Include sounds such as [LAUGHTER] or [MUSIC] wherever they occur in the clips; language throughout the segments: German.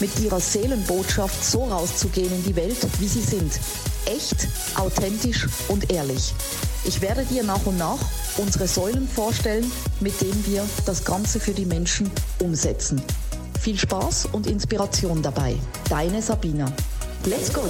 mit ihrer Seelenbotschaft so rauszugehen in die Welt, wie sie sind. Echt, authentisch und ehrlich. Ich werde dir nach und nach unsere Säulen vorstellen, mit denen wir das Ganze für die Menschen umsetzen. Viel Spaß und Inspiration dabei. Deine Sabina. Let's go!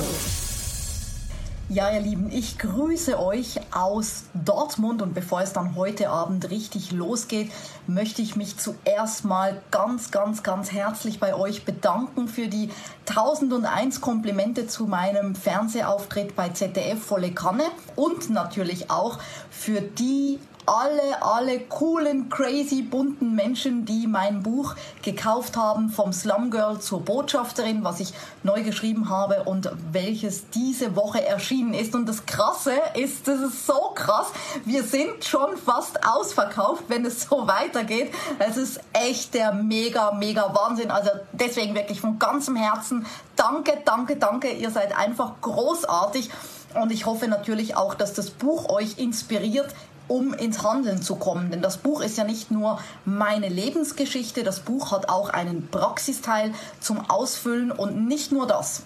Ja, ihr Lieben, ich grüße euch aus Dortmund. Und bevor es dann heute Abend richtig losgeht, möchte ich mich zuerst mal ganz, ganz, ganz herzlich bei euch bedanken für die 1001 Komplimente zu meinem Fernsehauftritt bei ZDF Volle Kanne. Und natürlich auch für die alle, alle coolen, crazy, bunten Menschen, die mein Buch gekauft haben, vom Slum Girl zur Botschafterin, was ich neu geschrieben habe und welches diese Woche erschienen ist. Und das Krasse ist, das ist so krass, wir sind schon fast ausverkauft, wenn es [LAUGHS] so weitergeht. Es ist echt der mega, mega Wahnsinn. Also deswegen wirklich von ganzem Herzen danke, danke, danke. Ihr seid einfach großartig. Und ich hoffe natürlich auch, dass das Buch euch inspiriert, um ins Handeln zu kommen. Denn das Buch ist ja nicht nur meine Lebensgeschichte, das Buch hat auch einen Praxisteil zum Ausfüllen und nicht nur das.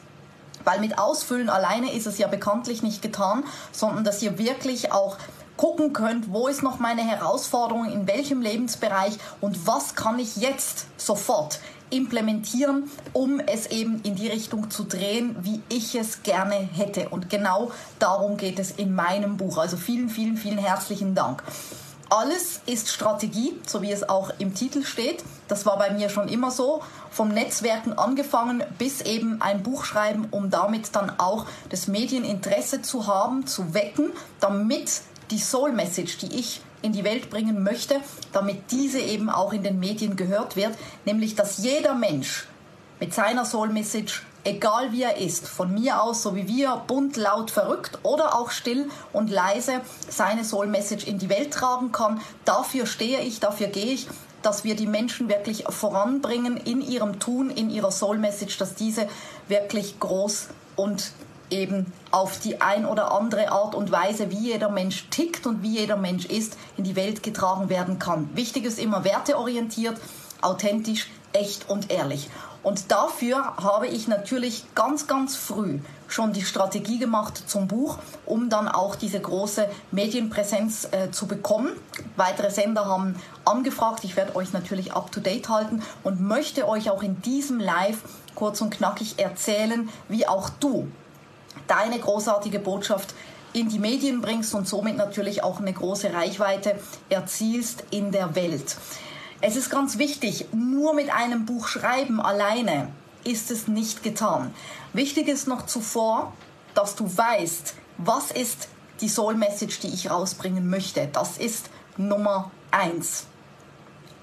Weil mit Ausfüllen alleine ist es ja bekanntlich nicht getan, sondern dass ihr wirklich auch gucken könnt, wo ist noch meine Herausforderung, in welchem Lebensbereich und was kann ich jetzt sofort implementieren, um es eben in die Richtung zu drehen, wie ich es gerne hätte. Und genau darum geht es in meinem Buch. Also vielen, vielen, vielen herzlichen Dank. Alles ist Strategie, so wie es auch im Titel steht. Das war bei mir schon immer so. Vom Netzwerken angefangen bis eben ein Buch schreiben, um damit dann auch das Medieninteresse zu haben, zu wecken, damit die Soul Message, die ich in die Welt bringen möchte, damit diese eben auch in den Medien gehört wird, nämlich dass jeder Mensch mit seiner Soul Message, egal wie er ist, von mir aus, so wie wir, bunt, laut, verrückt oder auch still und leise, seine Soul Message in die Welt tragen kann. Dafür stehe ich, dafür gehe ich dass wir die Menschen wirklich voranbringen in ihrem Tun, in ihrer Soul Message, dass diese wirklich groß und eben auf die ein oder andere Art und Weise, wie jeder Mensch tickt und wie jeder Mensch ist, in die Welt getragen werden kann. Wichtig ist immer werteorientiert, authentisch, echt und ehrlich. Und dafür habe ich natürlich ganz, ganz früh schon die Strategie gemacht zum Buch, um dann auch diese große Medienpräsenz äh, zu bekommen. Weitere Sender haben angefragt. Ich werde euch natürlich up-to-date halten und möchte euch auch in diesem Live kurz und knackig erzählen, wie auch du deine großartige Botschaft in die Medien bringst und somit natürlich auch eine große Reichweite erzielst in der Welt. Es ist ganz wichtig, nur mit einem Buch schreiben alleine ist es nicht getan. Wichtig ist noch zuvor, dass du weißt, was ist die Soul Message, die ich rausbringen möchte. Das ist Nummer eins.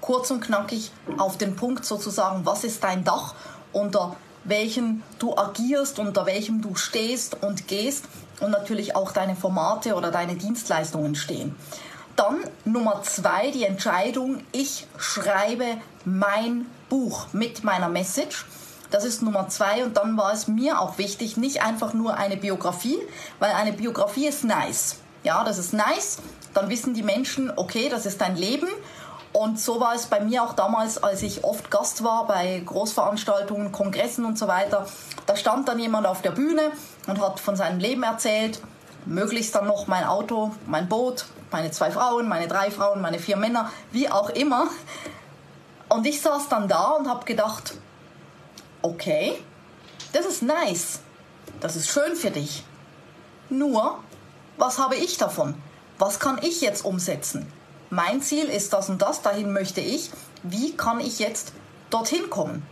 Kurz und knackig auf den Punkt sozusagen, was ist dein Dach, unter welchen du agierst, unter welchem du stehst und gehst und natürlich auch deine Formate oder deine Dienstleistungen stehen. Dann Nummer zwei, die Entscheidung, ich schreibe mein Buch mit meiner Message. Das ist Nummer zwei. Und dann war es mir auch wichtig, nicht einfach nur eine Biografie, weil eine Biografie ist nice. Ja, das ist nice. Dann wissen die Menschen, okay, das ist dein Leben und so war es bei mir auch damals, als ich oft Gast war bei Großveranstaltungen, Kongressen und so weiter. Da stand dann jemand auf der Bühne und hat von seinem Leben erzählt, möglichst dann noch mein Auto, mein Boot, meine zwei Frauen, meine drei Frauen, meine vier Männer, wie auch immer. Und ich saß dann da und habe gedacht, okay, das ist nice, das ist schön für dich. Nur, was habe ich davon? Was kann ich jetzt umsetzen? Mein Ziel ist das und das, dahin möchte ich. Wie kann ich jetzt dorthin kommen?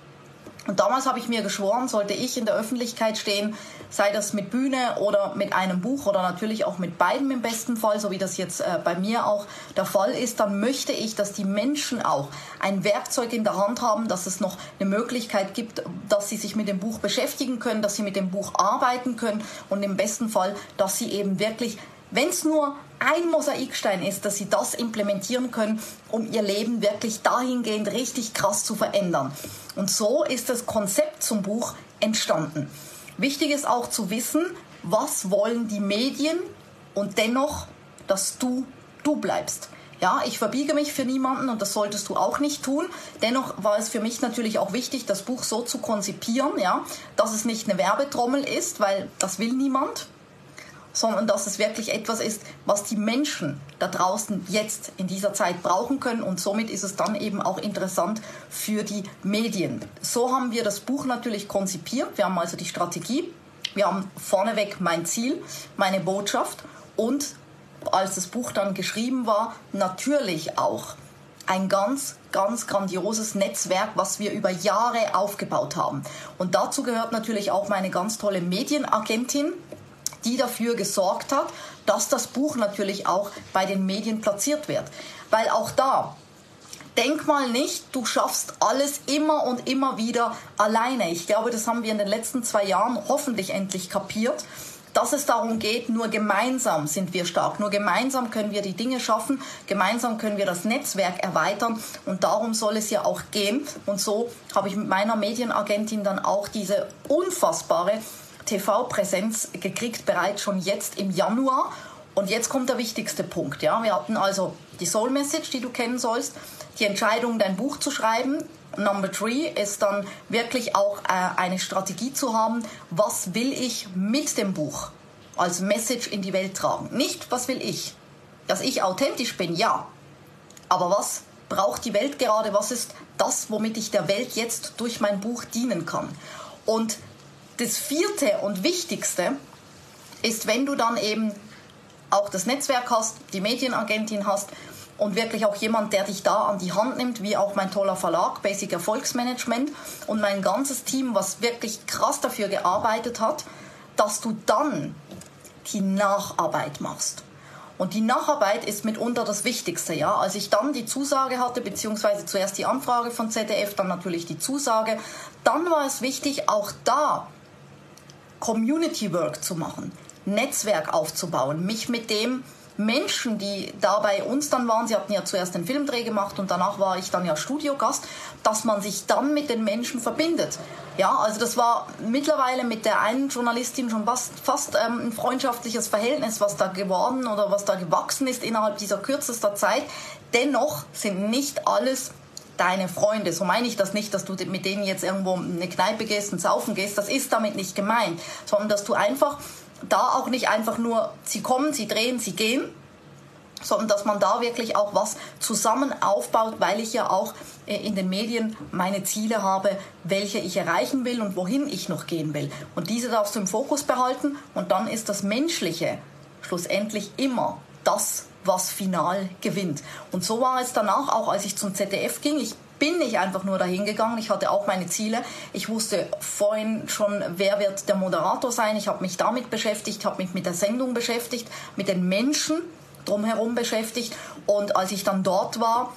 Und damals habe ich mir geschworen, sollte ich in der Öffentlichkeit stehen, sei das mit Bühne oder mit einem Buch oder natürlich auch mit beiden im besten Fall, so wie das jetzt äh, bei mir auch der Fall ist, dann möchte ich, dass die Menschen auch ein Werkzeug in der Hand haben, dass es noch eine Möglichkeit gibt, dass sie sich mit dem Buch beschäftigen können, dass sie mit dem Buch arbeiten können und im besten Fall, dass sie eben wirklich Wenn es nur ein Mosaikstein ist, dass sie das implementieren können, um ihr Leben wirklich dahingehend richtig krass zu verändern. Und so ist das Konzept zum Buch entstanden. Wichtig ist auch zu wissen, was wollen die Medien und dennoch, dass du du bleibst. Ja, ich verbiege mich für niemanden und das solltest du auch nicht tun. Dennoch war es für mich natürlich auch wichtig, das Buch so zu konzipieren, ja, dass es nicht eine Werbetrommel ist, weil das will niemand, sondern dass es wirklich etwas ist, was die Menschen da draußen jetzt in dieser Zeit brauchen können und somit ist es dann eben auch interessant für die Medien. So haben wir das Buch natürlich konzipiert. Wir haben also die Strategie, wir haben vorneweg mein Ziel, meine Botschaft und als das Buch dann geschrieben war, natürlich auch ein ganz, ganz grandioses Netzwerk, was wir über Jahre aufgebaut haben. Und dazu gehört natürlich auch meine ganz tolle Medienagentin, die dafür gesorgt hat, dass das Buch natürlich auch bei den Medien platziert wird. Weil auch da, denk mal nicht, du schaffst alles immer und immer wieder alleine. Ich glaube, das haben wir in den letzten zwei Jahren hoffentlich endlich kapiert dass es darum geht, nur gemeinsam sind wir stark, nur gemeinsam können wir die Dinge schaffen, gemeinsam können wir das Netzwerk erweitern und darum soll es ja auch gehen. Und so habe ich mit meiner Medienagentin dann auch diese unfassbare TV-Präsenz gekriegt, bereits schon jetzt im Januar. Und jetzt kommt der wichtigste Punkt. Ja? Wir hatten also die Soul Message, die du kennen sollst, die Entscheidung, dein Buch zu schreiben. Number three ist dann wirklich auch äh, eine Strategie zu haben, was will ich mit dem Buch als Message in die Welt tragen. Nicht, was will ich. Dass ich authentisch bin, ja. Aber was braucht die Welt gerade? Was ist das, womit ich der Welt jetzt durch mein Buch dienen kann? Und das vierte und wichtigste ist, wenn du dann eben auch das Netzwerk hast, die Medienagentin hast und wirklich auch jemand, der dich da an die Hand nimmt, wie auch mein toller Verlag, Basic Erfolgsmanagement und mein ganzes Team, was wirklich krass dafür gearbeitet hat, dass du dann die Nacharbeit machst. Und die Nacharbeit ist mitunter das Wichtigste, ja. Als ich dann die Zusage hatte, beziehungsweise zuerst die Anfrage von ZDF, dann natürlich die Zusage, dann war es wichtig, auch da Community Work zu machen, Netzwerk aufzubauen, mich mit dem Menschen, die da bei uns dann waren, sie hatten ja zuerst den Filmdreh gemacht und danach war ich dann ja Studiogast, dass man sich dann mit den Menschen verbindet. Ja, also das war mittlerweile mit der einen Journalistin schon fast, fast ähm, ein freundschaftliches Verhältnis, was da geworden oder was da gewachsen ist innerhalb dieser kürzester Zeit. Dennoch sind nicht alles deine Freunde. So meine ich das nicht, dass du mit denen jetzt irgendwo in eine Kneipe gehst und saufen gehst. Das ist damit nicht gemeint, sondern dass du einfach da auch nicht einfach nur, sie kommen, sie drehen, sie gehen, sondern dass man da wirklich auch was zusammen aufbaut, weil ich ja auch äh, in den Medien meine Ziele habe, welche ich erreichen will und wohin ich noch gehen will. Und diese darfst du im Fokus behalten und dann ist das Menschliche schlussendlich immer das, was final gewinnt. Und so war es danach auch, als ich zum ZDF ging. Ich bin nicht einfach nur dahin gegangen, ich hatte auch meine Ziele. Ich wusste vorhin schon, wer wird der Moderator sein. Ich habe mich damit beschäftigt, habe mich mit der Sendung beschäftigt, mit den Menschen drumherum beschäftigt. Und als ich dann dort war,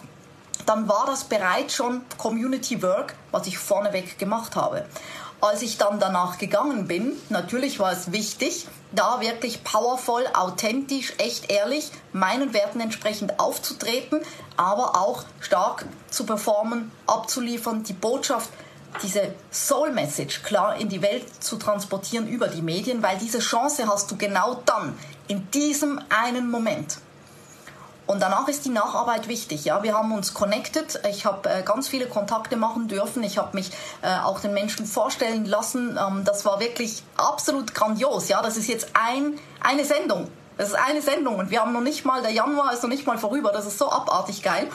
dann war das bereits schon Community Work, was ich vorneweg gemacht habe. Als ich dann danach gegangen bin, natürlich war es wichtig, da wirklich powervoll, authentisch, echt ehrlich, meinen Werten entsprechend aufzutreten, aber auch stark zu performen, abzuliefern, die Botschaft, diese Soul Message klar in die Welt zu transportieren über die Medien, weil diese Chance hast du genau dann, in diesem einen Moment. Und danach ist die Nacharbeit wichtig. Ja, wir haben uns connected. Ich habe äh, ganz viele Kontakte machen dürfen. Ich habe mich äh, auch den Menschen vorstellen lassen. Ähm, das war wirklich absolut grandios. Ja, das ist jetzt ein, eine Sendung. Das ist eine Sendung und wir haben noch nicht mal, der Januar ist noch nicht mal vorüber. Das ist so abartig geil.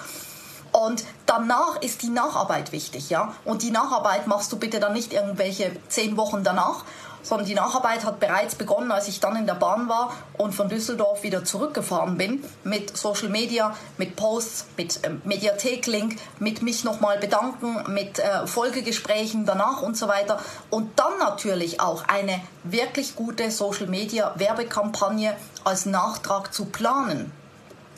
Und danach ist die Nacharbeit wichtig, ja. Und die Nacharbeit machst du bitte dann nicht irgendwelche zehn Wochen danach, sondern die Nacharbeit hat bereits begonnen, als ich dann in der Bahn war und von Düsseldorf wieder zurückgefahren bin mit Social Media, mit Posts, mit äh, Mediathek-Link, mit mich nochmal bedanken, mit äh, Folgegesprächen danach und so weiter. Und dann natürlich auch eine wirklich gute Social Media Werbekampagne als Nachtrag zu planen.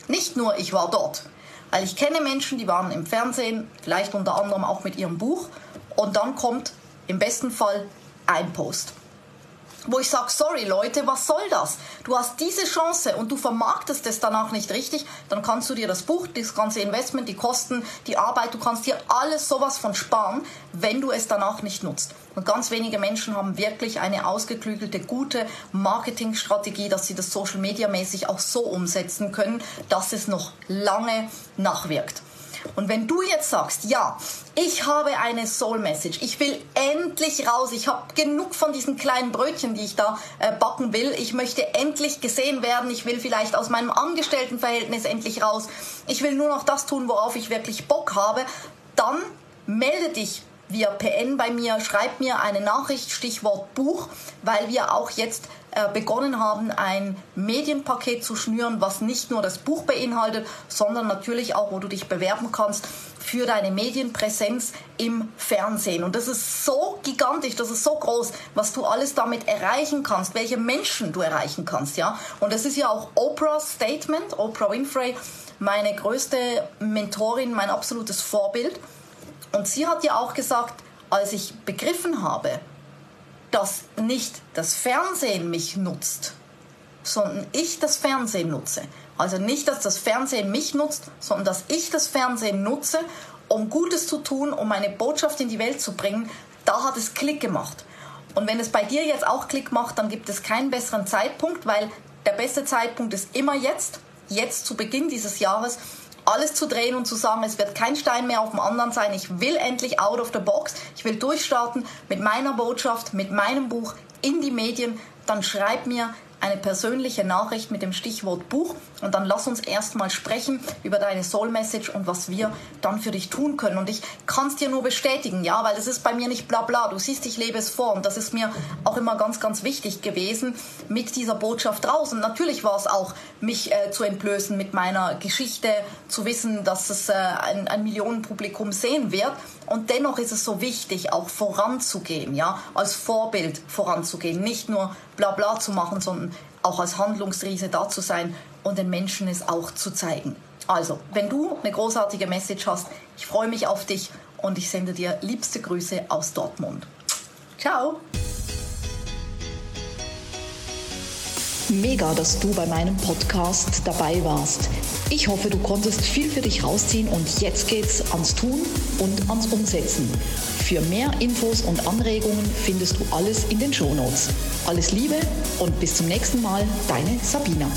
Nicht nur ich war dort, weil ich kenne Menschen, die waren im Fernsehen, vielleicht unter anderem auch mit ihrem Buch und dann kommt im besten Fall ein Post wo ich sage, sorry Leute, was soll das? Du hast diese Chance und du vermarktest es danach nicht richtig, dann kannst du dir das Buch, das ganze Investment, die Kosten, die Arbeit, du kannst dir alles sowas von sparen, wenn du es danach nicht nutzt. Und ganz wenige Menschen haben wirklich eine ausgeklügelte, gute Marketingstrategie, dass sie das Social Media mäßig auch so umsetzen können, dass es noch lange nachwirkt. Und wenn du jetzt sagst, ja, ich habe eine Soul Message, ich will endlich raus, ich habe genug von diesen kleinen Brötchen, die ich da äh, backen will, ich möchte endlich gesehen werden, ich will vielleicht aus meinem Angestelltenverhältnis endlich raus, ich will nur noch das tun, worauf ich wirklich Bock habe, dann melde dich via PN bei mir, schreib mir eine Nachricht, Stichwort Buch, weil wir auch jetzt begonnen haben, ein Medienpaket zu schnüren, was nicht nur das Buch beinhaltet, sondern natürlich auch, wo du dich bewerben kannst für deine Medienpräsenz im Fernsehen. Und das ist so gigantisch, das ist so groß, was du alles damit erreichen kannst, welche Menschen du erreichen kannst, ja. Und das ist ja auch Oprah's Statement, Oprah Winfrey, meine größte Mentorin, mein absolutes Vorbild. Und sie hat ja auch gesagt, als ich begriffen habe, dass nicht das Fernsehen mich nutzt, sondern ich das Fernsehen nutze. Also nicht, dass das Fernsehen mich nutzt, sondern dass ich das Fernsehen nutze, um Gutes zu tun, um meine Botschaft in die Welt zu bringen. Da hat es Klick gemacht. Und wenn es bei dir jetzt auch Klick macht, dann gibt es keinen besseren Zeitpunkt, weil der beste Zeitpunkt ist immer jetzt, jetzt zu Beginn dieses Jahres alles zu drehen und zu sagen, es wird kein Stein mehr auf dem anderen sein. Ich will endlich out of the box. Ich will durchstarten mit meiner Botschaft, mit meinem Buch in die Medien. Dann schreib mir eine persönliche Nachricht mit dem Stichwort Buch und dann lass uns erstmal sprechen über deine Soul Message und was wir dann für dich tun können. Und ich kann es dir nur bestätigen, ja, weil es ist bei mir nicht bla bla. Du siehst, ich lebe es vor und das ist mir auch immer ganz, ganz wichtig gewesen mit dieser Botschaft raus. Und natürlich war es auch, mich äh, zu entblößen mit meiner Geschichte, zu wissen, dass es äh, ein, ein Millionenpublikum sehen wird. Und dennoch ist es so wichtig, auch voranzugehen, ja, als Vorbild voranzugehen, nicht nur bla bla zu machen, sondern auch als Handlungsriese da zu sein und den Menschen es auch zu zeigen. Also, wenn du eine großartige Message hast, ich freue mich auf dich und ich sende dir liebste Grüße aus Dortmund. Ciao! Mega, dass du bei meinem Podcast dabei warst. Ich hoffe, du konntest viel für dich rausziehen und jetzt geht's ans Tun und ans Umsetzen. Für mehr Infos und Anregungen findest du alles in den Shownotes. Alles Liebe und bis zum nächsten Mal, deine Sabina.